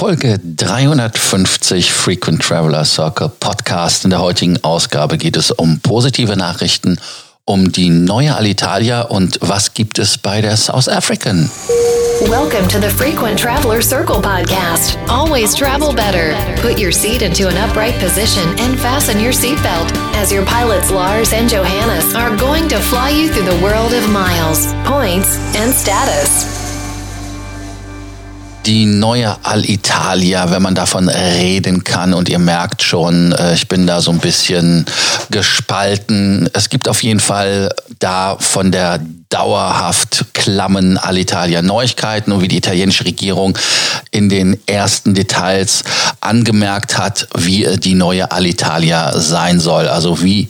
Folge 350 Frequent Traveler Circle Podcast. In der heutigen Ausgabe geht es um positive Nachrichten, um die neue Alitalia und was gibt es bei der South African. Welcome to the Frequent Traveler Circle podcast. Always travel better. Put your seat into an upright position and fasten your seatbelt as your pilots Lars and Johannes are going to fly you through the world of miles, points, and status die neue Alitalia, wenn man davon reden kann. Und ihr merkt schon, äh, ich bin da so ein bisschen gespalten. Es gibt auf jeden Fall da von der dauerhaft klammen Alitalia Neuigkeiten und wie die italienische Regierung in den ersten Details angemerkt hat, wie die neue Alitalia sein soll. Also wie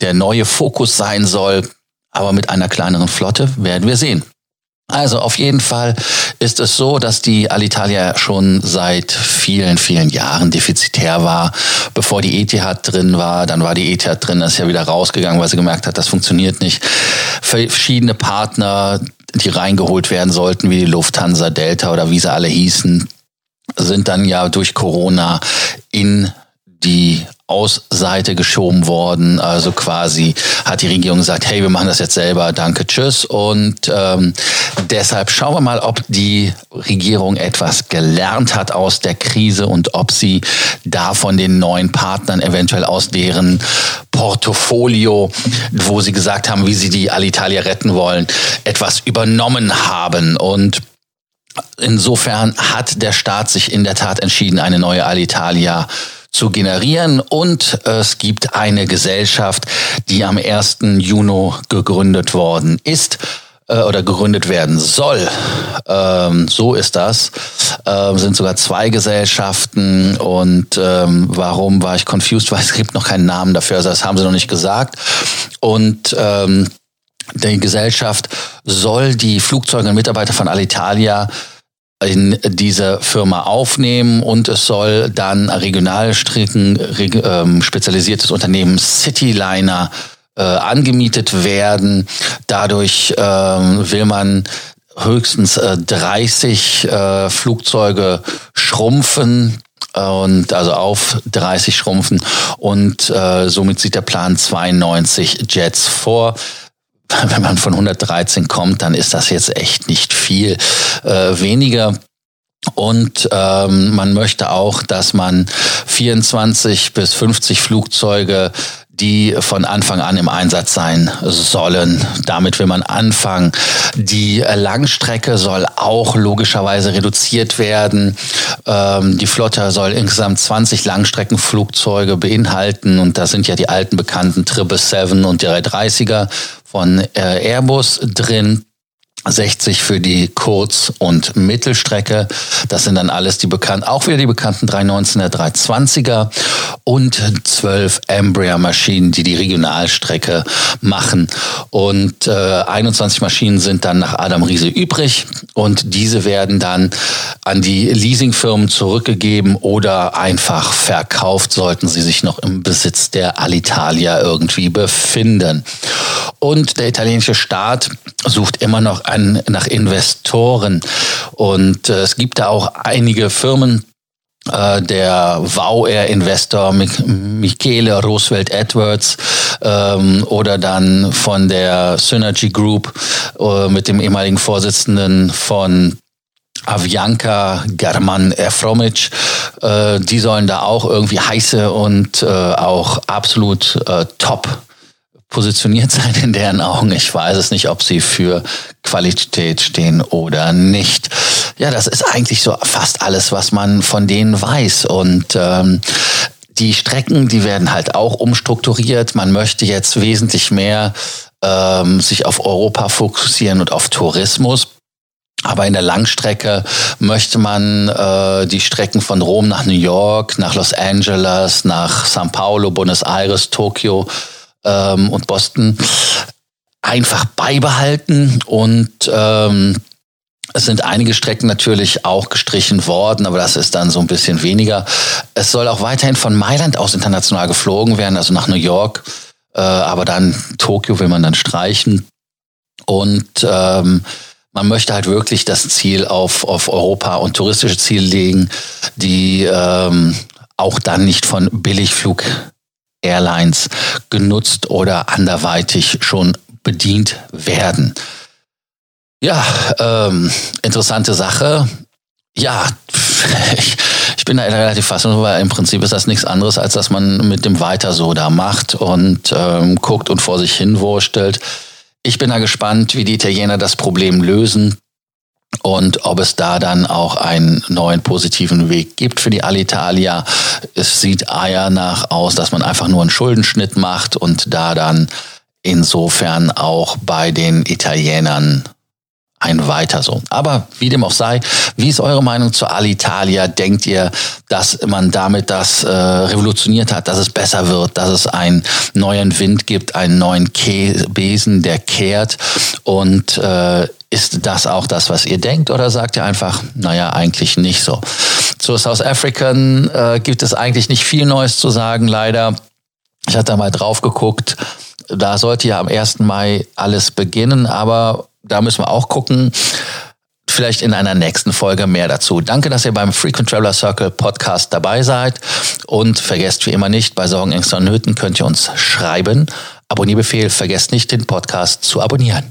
der neue Fokus sein soll. Aber mit einer kleineren Flotte werden wir sehen. Also auf jeden Fall ist es so, dass die Alitalia schon seit vielen, vielen Jahren defizitär war. Bevor die Etihad drin war, dann war die Etihad drin, ist ja wieder rausgegangen, weil sie gemerkt hat, das funktioniert nicht. Verschiedene Partner, die reingeholt werden sollten, wie die Lufthansa, Delta oder wie sie alle hießen, sind dann ja durch Corona in die Ausseite geschoben worden. Also quasi hat die Regierung gesagt, hey, wir machen das jetzt selber, danke, tschüss. Und ähm, deshalb schauen wir mal, ob die Regierung etwas gelernt hat aus der Krise und ob sie da von den neuen Partnern eventuell aus deren Portfolio, wo sie gesagt haben, wie sie die Alitalia retten wollen, etwas übernommen haben. Und insofern hat der Staat sich in der Tat entschieden, eine neue Alitalia zu generieren. Und es gibt eine Gesellschaft, die am 1. Juni gegründet worden ist äh, oder gegründet werden soll. Ähm, so ist das. Ähm, sind sogar zwei Gesellschaften und ähm, warum war ich confused? Weil es gibt noch keinen Namen dafür, also das haben sie noch nicht gesagt. Und ähm, die Gesellschaft soll die Flugzeuge und Mitarbeiter von Alitalia in diese Firma aufnehmen und es soll dann Regionalstrecken, ähm, spezialisiertes Unternehmen Cityliner äh, angemietet werden. Dadurch ähm, will man höchstens äh, 30 äh, Flugzeuge schrumpfen und also auf 30 schrumpfen und äh, somit sieht der Plan 92 Jets vor wenn man von 113 kommt, dann ist das jetzt echt nicht viel äh, weniger. Und ähm, man möchte auch, dass man 24 bis 50 Flugzeuge die von Anfang an im Einsatz sein sollen. Damit will man anfangen. Die Langstrecke soll auch logischerweise reduziert werden. Ähm, die Flotte soll insgesamt 20 Langstreckenflugzeuge beinhalten und da sind ja die alten bekannten 777 und die 330er von äh, Airbus drin. 60 für die Kurz- und Mittelstrecke. Das sind dann alles die bekannten, auch wieder die bekannten 319er, 320er und 12 Embraer-Maschinen, die die Regionalstrecke machen. Und äh, 21 Maschinen sind dann nach Adam Riese übrig und diese werden dann an die Leasingfirmen zurückgegeben oder einfach verkauft, sollten sie sich noch im Besitz der Alitalia irgendwie befinden. Und der italienische Staat sucht immer noch an, nach Investoren. Und äh, es gibt da auch einige Firmen, äh, der Wow-Air-Investor Michele Roosevelt Edwards ähm, oder dann von der Synergy Group äh, mit dem ehemaligen Vorsitzenden von Avianca, German Efromic, äh, die sollen da auch irgendwie heiße und äh, auch absolut äh, top positioniert sein in deren Augen. Ich weiß es nicht, ob sie für Qualität stehen oder nicht. Ja, das ist eigentlich so fast alles, was man von denen weiß. Und ähm, die Strecken, die werden halt auch umstrukturiert. Man möchte jetzt wesentlich mehr ähm, sich auf Europa fokussieren und auf Tourismus. Aber in der Langstrecke möchte man äh, die Strecken von Rom nach New York, nach Los Angeles, nach São Paulo, Buenos Aires, Tokio ähm, und Boston einfach beibehalten und ähm, es sind einige Strecken natürlich auch gestrichen worden, aber das ist dann so ein bisschen weniger. Es soll auch weiterhin von Mailand aus international geflogen werden, also nach New York, äh, aber dann Tokio will man dann streichen. Und ähm, man möchte halt wirklich das Ziel auf, auf Europa und touristische Ziele legen, die ähm, auch dann nicht von Billigflug Airlines genutzt oder anderweitig schon bedient werden. Ja, ähm, interessante Sache. Ja, ich, ich bin da relativ fassungslos, weil im Prinzip ist das nichts anderes, als dass man mit dem Weiter so da macht und ähm, guckt und vor sich hin wurstelt. Ich bin da gespannt, wie die Italiener das Problem lösen und ob es da dann auch einen neuen positiven Weg gibt für die Alitalia. Es sieht eher nach aus, dass man einfach nur einen Schuldenschnitt macht und da dann insofern auch bei den Italienern ein weiter so. Aber wie dem auch sei, wie ist eure Meinung zu Alitalia? Denkt ihr, dass man damit das äh, revolutioniert hat, dass es besser wird, dass es einen neuen Wind gibt, einen neuen Ke Besen, der kehrt? Und äh, ist das auch das, was ihr denkt? Oder sagt ihr einfach, naja, eigentlich nicht so? Zu South African äh, gibt es eigentlich nicht viel Neues zu sagen, leider. Ich hatte mal drauf geguckt. Da sollte ja am 1. Mai alles beginnen, aber da müssen wir auch gucken. Vielleicht in einer nächsten Folge mehr dazu. Danke, dass ihr beim Frequent Traveler Circle Podcast dabei seid. Und vergesst wie immer nicht, bei Sorgen, Ängsten und Nöten könnt ihr uns schreiben. Abonnierbefehl, vergesst nicht, den Podcast zu abonnieren.